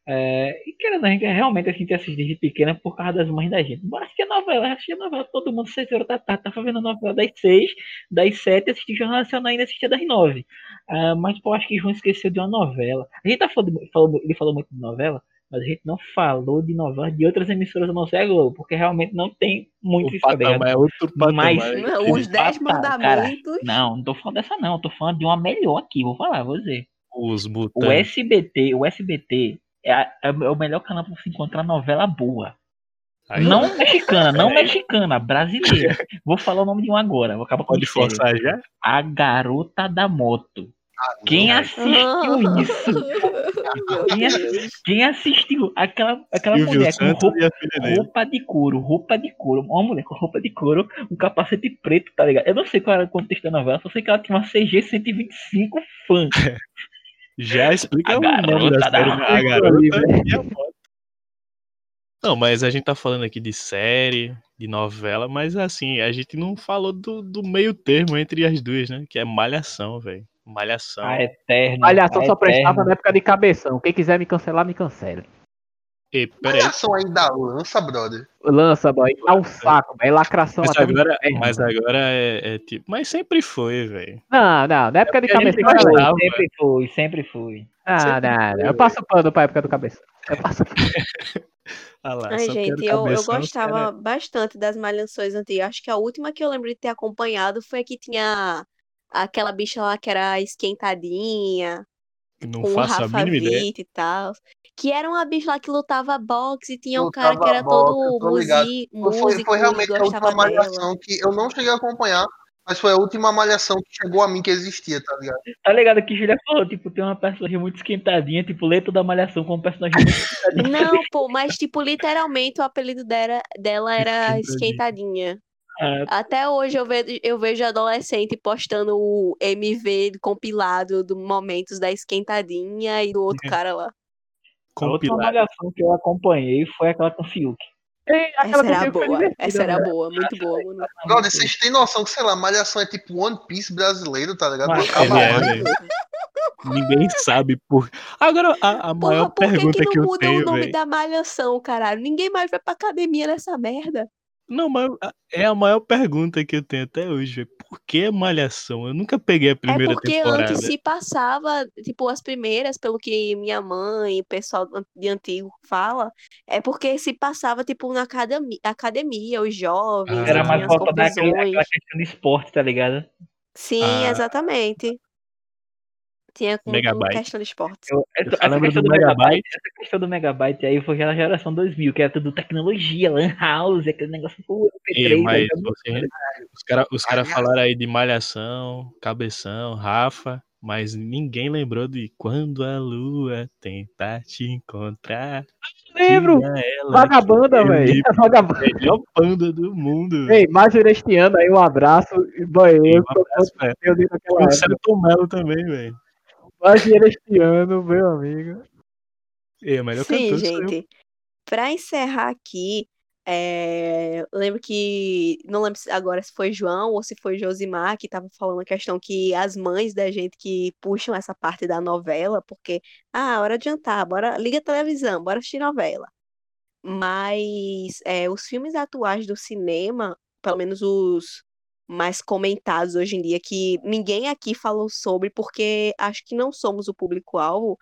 Eh, e querendo, a gente realmente a gente assiste desde pequena por causa das mães da gente. Bora assistir a novela, assistir a novela, todo mundo, seis horas da tarde, tava vendo a novela das seis, das sete, assistir Jornal Nacional ainda assistia das nove. Ah, mas pô, acho que João esqueceu de uma novela. A gente tá falando, falou, ele falou muito de novela, mas a gente não falou de novela de outras emissoras da nossa Globo, porque realmente não tem muito O isso, tá patamar é outro patamar. Mas- Não, Os Dez Patamar, cara. Mandamentos. Não, não tô falando dessa não, tô falando de uma melhor aqui, vou falar, vou dizer. Os O. SBT, o SBT é, a- é o melhor canal pra você encontrar novela boa. Aí Não mexicana, não Peraí. mexicana, brasileira. Vou falar o nome de um agora, vou acabar com o pode forçar já? A Garota da Moto. Quem não, assistiu isso? Quem, quem assistiu aquela, aquela Silvio mulher com Santos roupa, a filha dele. roupa de couro, roupa de couro, uma mulher com roupa de couro, um capacete preto, tá ligado? Eu não sei qual era o contexto da novela, só sei que ela tinha uma CG 125 fã. Já explica A o nome garota da série, da? A garota ali, e a moto. Não, mas a gente tá falando aqui de série, de novela, mas assim, a gente não falou do, do meio termo entre as duas, né? Que é malhação, velho. Malhação. A eterna. Malhação a só prestava eterna. na época de cabeção. Quem quiser me cancelar, me cancele. E, peraí, Malhação ainda lança, brother. Lança, boy. Dá um saco, velho. Lacração mas até o agora, inferno, mas agora é, é tipo. Mas sempre foi, velho. Não, não. Na época de a gente cabeção. era gostava. Sempre fui, sempre fui. Ah, sempre não, foi, não. Eu passo pano pra época do cabeção. Eu passo Ah lá, Ai, era gente, eu, eu cabeção, gostava cara- bastante das malhações antigas. Acho que a última que eu lembro de ter acompanhado foi a que tinha aquela bicha lá que era esquentadinha, Não com o faço a Rafa mínima ideia. Witt e tal. Que era uma bicha lá que lutava boxe e tinha um Lutava cara que era boxe, todo Foi, músico foi e realmente a última gostava dela. malhação que eu não cheguei a acompanhar, mas foi a última malhação que chegou a mim que existia, tá ligado? Tá ligado que Julia falou, tipo, tem uma personagem muito esquentadinha, tipo, letra da malhação com um personagem muito esquentadinha. Não, pô, mas tipo, literalmente o apelido dela, dela era Esquentadinha. esquentadinha. Ah, Até hoje eu vejo, eu vejo adolescente postando o MV compilado do momentos da esquentadinha e do outro cara lá. A Compilado. malhação que eu acompanhei foi aquela com Fiuk. Ei, Essa era boa, essa era boa, muito boa, mano. Brother, vocês têm noção que, sei lá, malhação é tipo One Piece brasileiro, tá ligado? Mas é, velho. Ninguém sabe por. Agora, a, a maior Porra, por que pergunta que que, não eu muda o tenho, nome velho. da malhação, caralho? Ninguém mais vai pra academia nessa merda. Não, mas é a maior pergunta que eu tenho até hoje. Por que malhação? Eu nunca peguei a É primeira porque temporada. antes se passava, tipo, as primeiras, pelo que minha mãe e o pessoal de antigo fala, é porque se passava, tipo, na academia, academia os jovens, Ah. Era mais volta daquele, confusões. aquela questão de esporte, tá ligado? Sim, Ah. exatamente. Tinha com, com questão de esporte. Eu, Eu essa, só lembro questão do do megabyte, Megabyte. essa questão do megabyte aí foi aquela geração 2000, que era tudo tecnologia, lan house, aquele negócio pô, Ei, MP3, mas aí, você- os caras os cara falaram aí de malhação, cabeção, Rafa, mas ninguém lembrou de quando a lua tentar te encontrar. Lembro. Vagabanda, velho. eu Vagabanda. melhor panda do mundo. Ei, Major este ano aí, um abraço. E, eu um abraço, velho. meu Deus naquela O época. Celton Mello também, Major este ano, meu amigo. Melhor Sim, cantor gente. Pra encerrar aqui, é, eu lembro que. Não lembro se- agora se foi João ou se foi Josimar que tava falando a questão que as mães da gente que puxam essa parte da novela, porque, ah, hora de jantar, bora, liga a televisão, bora assistir novela. Mas é, os filmes atuais do cinema, pelo menos os mais comentados hoje em dia, que ninguém aqui falou sobre, porque acho que não somos o público-alvo,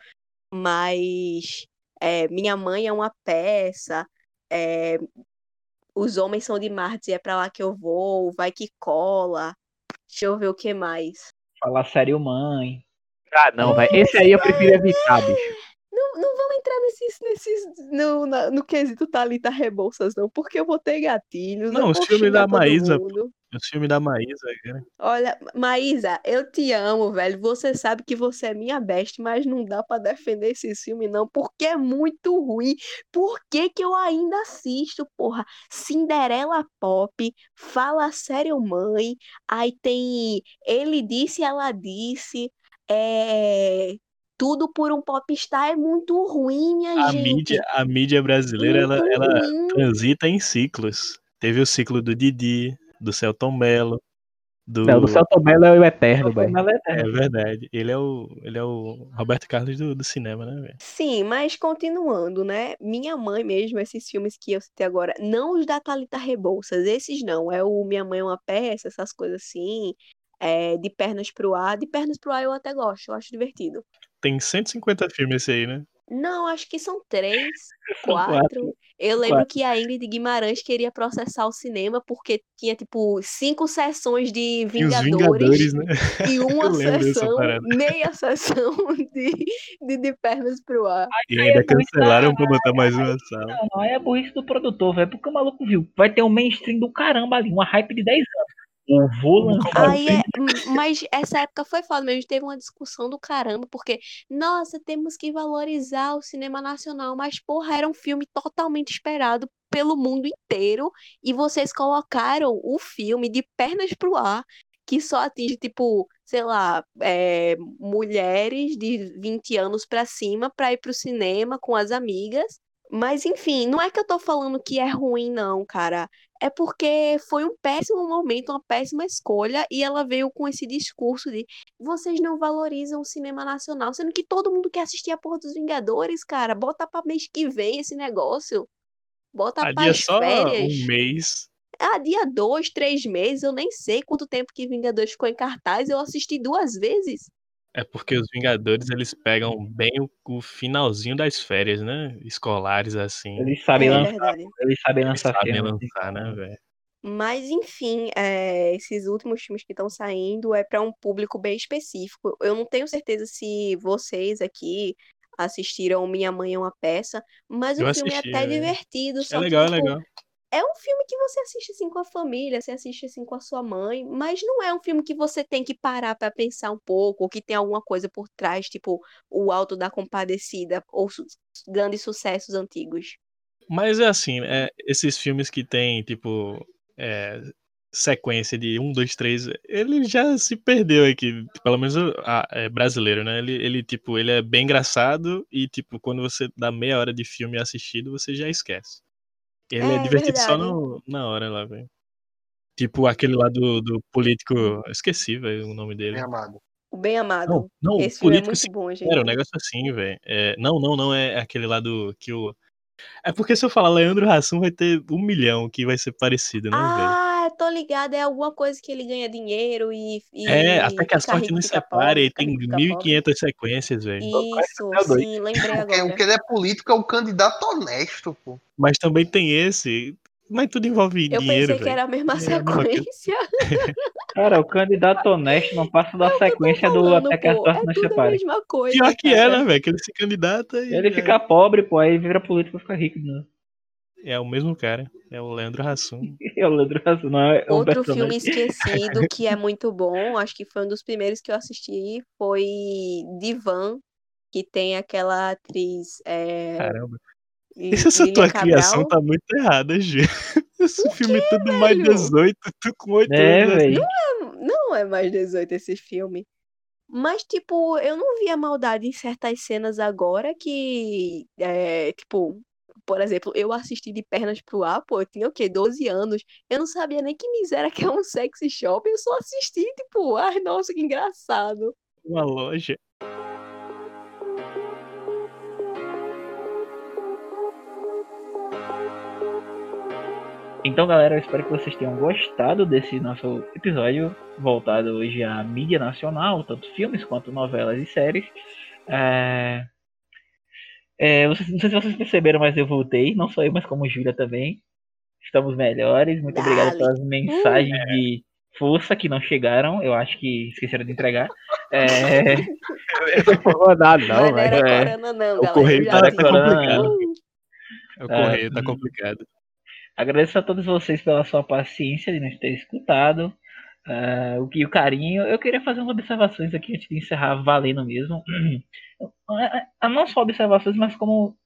mas é, Minha Mãe é uma peça, é, Os Homens São de Marte e é pra lá que eu vou, Vai que cola. Deixa eu ver o que mais. falar sério mãe. Ah, não, velho. Esse aí eu prefiro evitar, bicho. Não, não vamos entrar nesses, nesses no, na- no quesito Thalita Rebouças, não, porque eu vou ter gatilhos. Não, filmes xingar da Maísa, mundo. Os filmes da Maísa, cara. Olha, Maísa, eu te amo, velho. Você sabe que você é minha best, mas não dá pra defender esse filme, não, porque é muito ruim. Por que que eu ainda assisto, porra? Cinderela Pop, Fala Sério Mãe, aí tem Ele Disse, Ela Disse, é... Tudo por um popstar é muito ruim, minha A gente. mídia, a mídia brasileira, ela, ela ruim. transita em ciclos. Teve o ciclo do Didi, do Celton Mello, do... Não, do Celton Mello é o eterno, velho. É É verdade. Ele é o, ele é o Roberto Carlos do, do cinema, né, velho? Sim, mas continuando, né? Minha mãe mesmo, esses filmes que eu citei agora, não os da Thalita Rebouças, esses não. É o Minha Mãe é uma Peça, essas coisas assim. É, de pernas pro ar. De pernas pro ar eu até gosto, eu acho divertido. Tem 150 filmes esse aí, né? Não, acho que são três, quatro. quatro. Eu lembro Quatro. que a Ingrid Guimarães queria processar o cinema porque tinha, tipo, cinco sessões de E os Vingadores Vingadores, né? e uma sessão, meia sessão de, de, de pernas pro ar. E ainda é cancelaram pra botar mais uma sala. Não, não, é a burrice do produtor, velho. Porque o maluco viu. Vai ter um mainstream do caramba ali, uma hype de 10 anos. O Aí filme. é, hum, mas essa época foi foda mesmo, teve uma discussão do caramba, porque, nossa, temos que valorizar o cinema nacional, mas, porra, era um filme totalmente esperado pelo mundo inteiro, e vocês colocaram o filme de pernas pro ar, que só atinge, tipo, sei lá, é, mulheres de 20 anos pra cima pra ir pro cinema com as amigas. Mas, enfim, não é que eu tô falando que é ruim, não, cara. É porque foi um péssimo momento, uma péssima escolha, e ela veio com esse discurso de vocês não valorizam o cinema nacional, sendo que todo mundo quer assistir a Porra dos Vingadores, cara. Bota pra mês que vem esse negócio. Bota Adia pras só férias. um mês. Ah, dia dois, três meses, eu nem sei quanto tempo que Vingadores ficou em cartaz, eu assisti duas vezes. É porque os Vingadores eles pegam bem o, o finalzinho das férias, né? Escolares assim. Eles sabem É lançar, verdade. eles sabem Eles lançar sabem filme. lançar, né, velho? Mas, enfim, é, esses últimos filmes que estão saindo é para um público bem específico. Eu não tenho certeza se vocês aqui assistiram Minha Mãe é uma Peça, mas Eu o filme assisti, é até é. divertido, É só que, legal, é tipo, legal. É um filme que você assiste assim com a família, você assiste assim com a sua mãe, mas não é um filme que você tem que parar pra pensar um pouco, ou que tem alguma coisa por trás, tipo o Alto da Compadecida, ou su- grandes sucessos antigos. Mas é assim, é, esses filmes que tem, tipo, é, sequência de um, dois, três, ele já se perdeu aqui, pelo menos o- a- é brasileiro, né? Ele, ele, tipo, ele é bem engraçado e, tipo, quando você dá meia hora de filme assistido, você já esquece. Ele é, É divertido só verdade. no, na hora lá, velho. Tipo aquele lá do, do político, eu esqueci, velho, o nome dele. Bem amado. O Bem Amado. Não, não, Esse filme é político muito bom, gente. Era um negócio assim, velho. É, não, não, não é aquele lá do que o. É porque se eu falar Leandro Hassum vai ter um milhão que vai ser parecido, né, velho? Tô ligada, é alguma coisa que ele ganha dinheiro e, e É, até que a sorte nos fica separe, e fica tem rico, fica pobre. 1.500 sequências, velho. Isso, dois. sim, lembrei agora. o que ele é político é o candidato honesto, pô. Mas também tem esse. Mas tudo envolve Eu dinheiro, pensei que velho. era a mesma É a mesma coisa. sequência. Cara, o candidato honesto não passa da É que eu sequência do falando, Até que a sorte É a separe. mesma coisa, Pior que é, cara. né, velho? Que ele se candidata e Ele é- fica pobre, pô, aí vira político e fica rico. Né? É o mesmo cara. É o Leandro Hassum. Eu lembro, não é Outro filme esquecido que é muito bom, acho que foi um dos primeiros que eu assisti, foi Divan, que tem aquela atriz é, Caramba. Essa tua criação Cabral. tá muito errada, Gê. Esse filme é tudo mais velho? 18, tu com 8 É, anos. velho. Não é mais 18 esse filme. Mas, tipo, eu não via maldade em certas cenas agora que, é, tipo, por exemplo, eu assisti de pernas pro ar, pô, eu tinha o quê? 12 anos. Eu não sabia nem que miséria que é um sexy shop, eu só assisti, tipo, ai, nossa, que engraçado. Uma loja. Então, galera, eu espero que vocês tenham gostado desse nosso episódio voltado hoje à mídia nacional, tanto filmes quanto novelas e séries. É... É, não sei se vocês perceberam, mas eu voltei, não só eu, mas como Júlia também. Estamos melhores. Muito obrigado Dale. pelas mensagens de força que não chegaram. Eu acho que esqueceram de entregar. É... Não vou dar, não, Mas não era velho. é. corona, não, O correio eu já tá, Era tá tinha. corona. complicado. O Ah, correio tá sim. complicado. Agradeço a todos vocês pela sua paciência de nos ter escutado. Ah, o que o carinho. Eu queria fazer umas observações aqui antes de encerrar valendo mesmo. Ah, Não só observações, mas como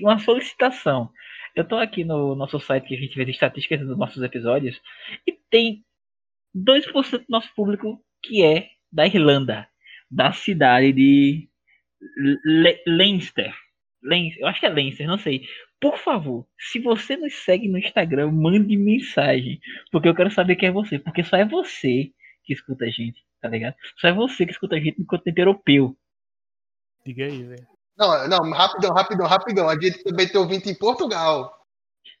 uma solicitação. Eu tô aqui no nosso site que a gente vê as estatísticas dos nossos episódios e tem 2% do nosso público que é da Irlanda, da cidade de Le Leinster. Leinster. Eu acho que é Leinster, não sei. Por favor, se você nos segue no Instagram, mande mensagem. Porque eu quero saber quem é você. Porque só é você que escuta a gente, tá ligado? Só é você que escuta a gente no continente europeu. Diga aí, velho. Não, não, rapidão, rapidão, rapidão. A gente também tem ouvinte em Portugal.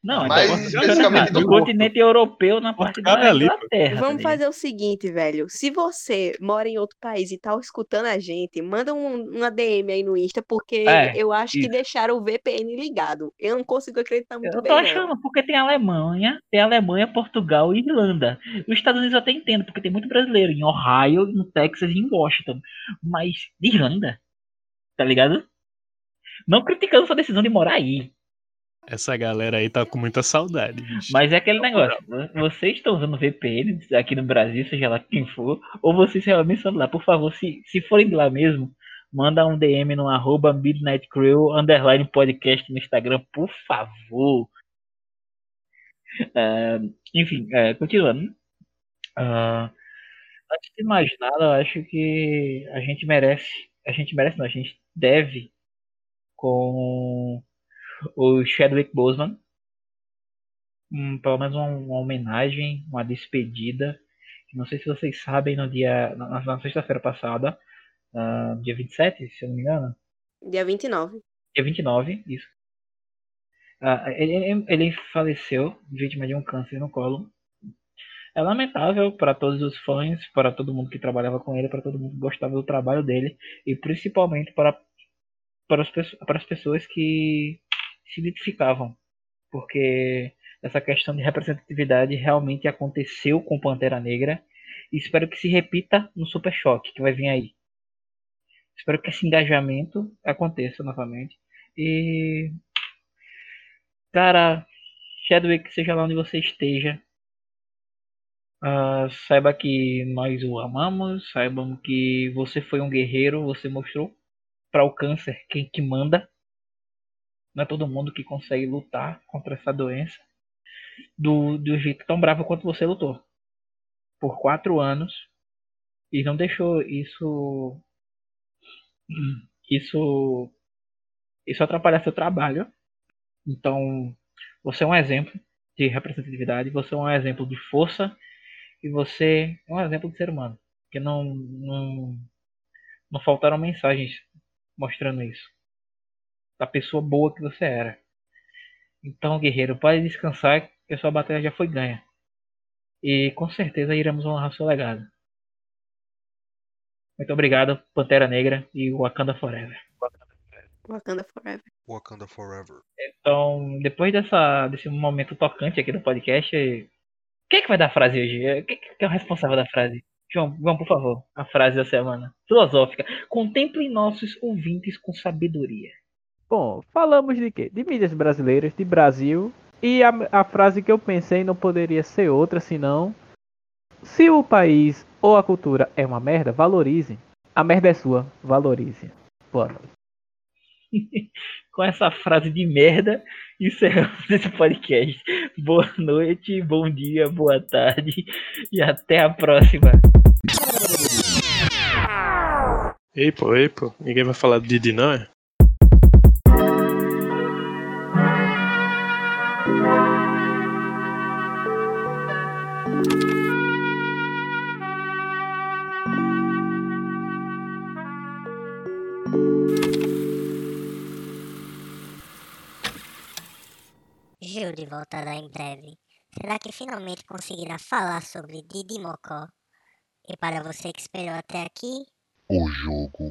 Não, Mas então, especificamente do continente europeu, na parte da. Inglaterra. Vamos fazer o seguinte, velho. Se você mora em outro país e tá escutando a gente, manda um, uma DM aí no Insta, porque É, eu acho que isso. deixaram o VPN ligado. Eu não consigo acreditar muito Eu bem, tô não. achando, porque tem Alemanha, tem Alemanha, Portugal e Irlanda. Os Estados Unidos eu até entendo, porque tem muito brasileiro em Ohio, no Texas e em Washington. Mas Irlanda, tá ligado? Não criticando sua decisão de morar aí. Essa galera aí tá com muita saudade, bicho. Mas é aquele negócio, vo- vocês estão usando VPN aqui no Brasil, seja lá quem for, ou vocês realmente são lá. Por favor, se, se forem de lá mesmo, manda um DM no arroba Midnight Crew, underline podcast no Instagram, por favor. Ah, enfim, é, continuando. Ah, antes de mais nada, eu acho que a gente merece, a gente merece não, a gente deve com o Chadwick Boseman um, pelo menos uma, uma homenagem, uma despedida. Não sei se vocês sabem, no dia na, na sexta-feira passada, ah, dia 27, se eu não me engano, Dia 29. dia 29, isso. Ah, ele, ele- faleceu vítima de um câncer no colo. É lamentável para todos os fãs, para todo mundo que trabalhava com ele, para todo mundo que gostava do trabalho dele e principalmente para para as, para as pessoas que se identificavam, porque essa questão de representatividade realmente aconteceu com Pantera Negra e espero que se repita no Super Choque que vai vir aí. Espero que esse engajamento aconteça novamente. E. Cara, Chadwick, seja lá onde você esteja, ah, saiba que nós o amamos, saibam que você foi um guerreiro, você mostrou para o câncer quem que manda. Não é todo mundo que consegue lutar contra essa doença do, do jeito tão bravo quanto você lutou. Por quatro anos. E não deixou isso. Isso. Isso atrapalhar seu trabalho. Então, você é um exemplo de representatividade, você é um exemplo de força e você é um exemplo de ser humano. Que não, não, não faltaram mensagens mostrando isso. Da pessoa boa que você era. Então, guerreiro, pode descansar que a sua batalha já foi ganha. E com certeza iremos honrar seu legado. Muito obrigado, Pantera Negra e Wakanda Forever. Wakanda Forever. Wakanda Forever. Então, depois dessa, desse momento tocante aqui do podcast, quem é que vai dar a frase hoje? Quem que é o responsável da frase? João, João, por favor, a frase da semana. Filosófica. Contemplem nossos ouvintes com sabedoria. Bom, falamos de quê? De mídias brasileiras, de Brasil. E a, a frase que eu pensei não poderia ser outra senão: Se o país ou a cultura é uma merda, valorize. A merda é sua, valorize. Boa noite. Com essa frase de merda, encerramos esse podcast. Boa noite, bom dia, boa tarde e até a próxima. Ei, pô, ei, pô. Ninguém vai falar do Didi, não, é? Voltará em breve. Será que finalmente conseguirá falar sobre Didi Mocó? E para você que esperou até aqui, O jogo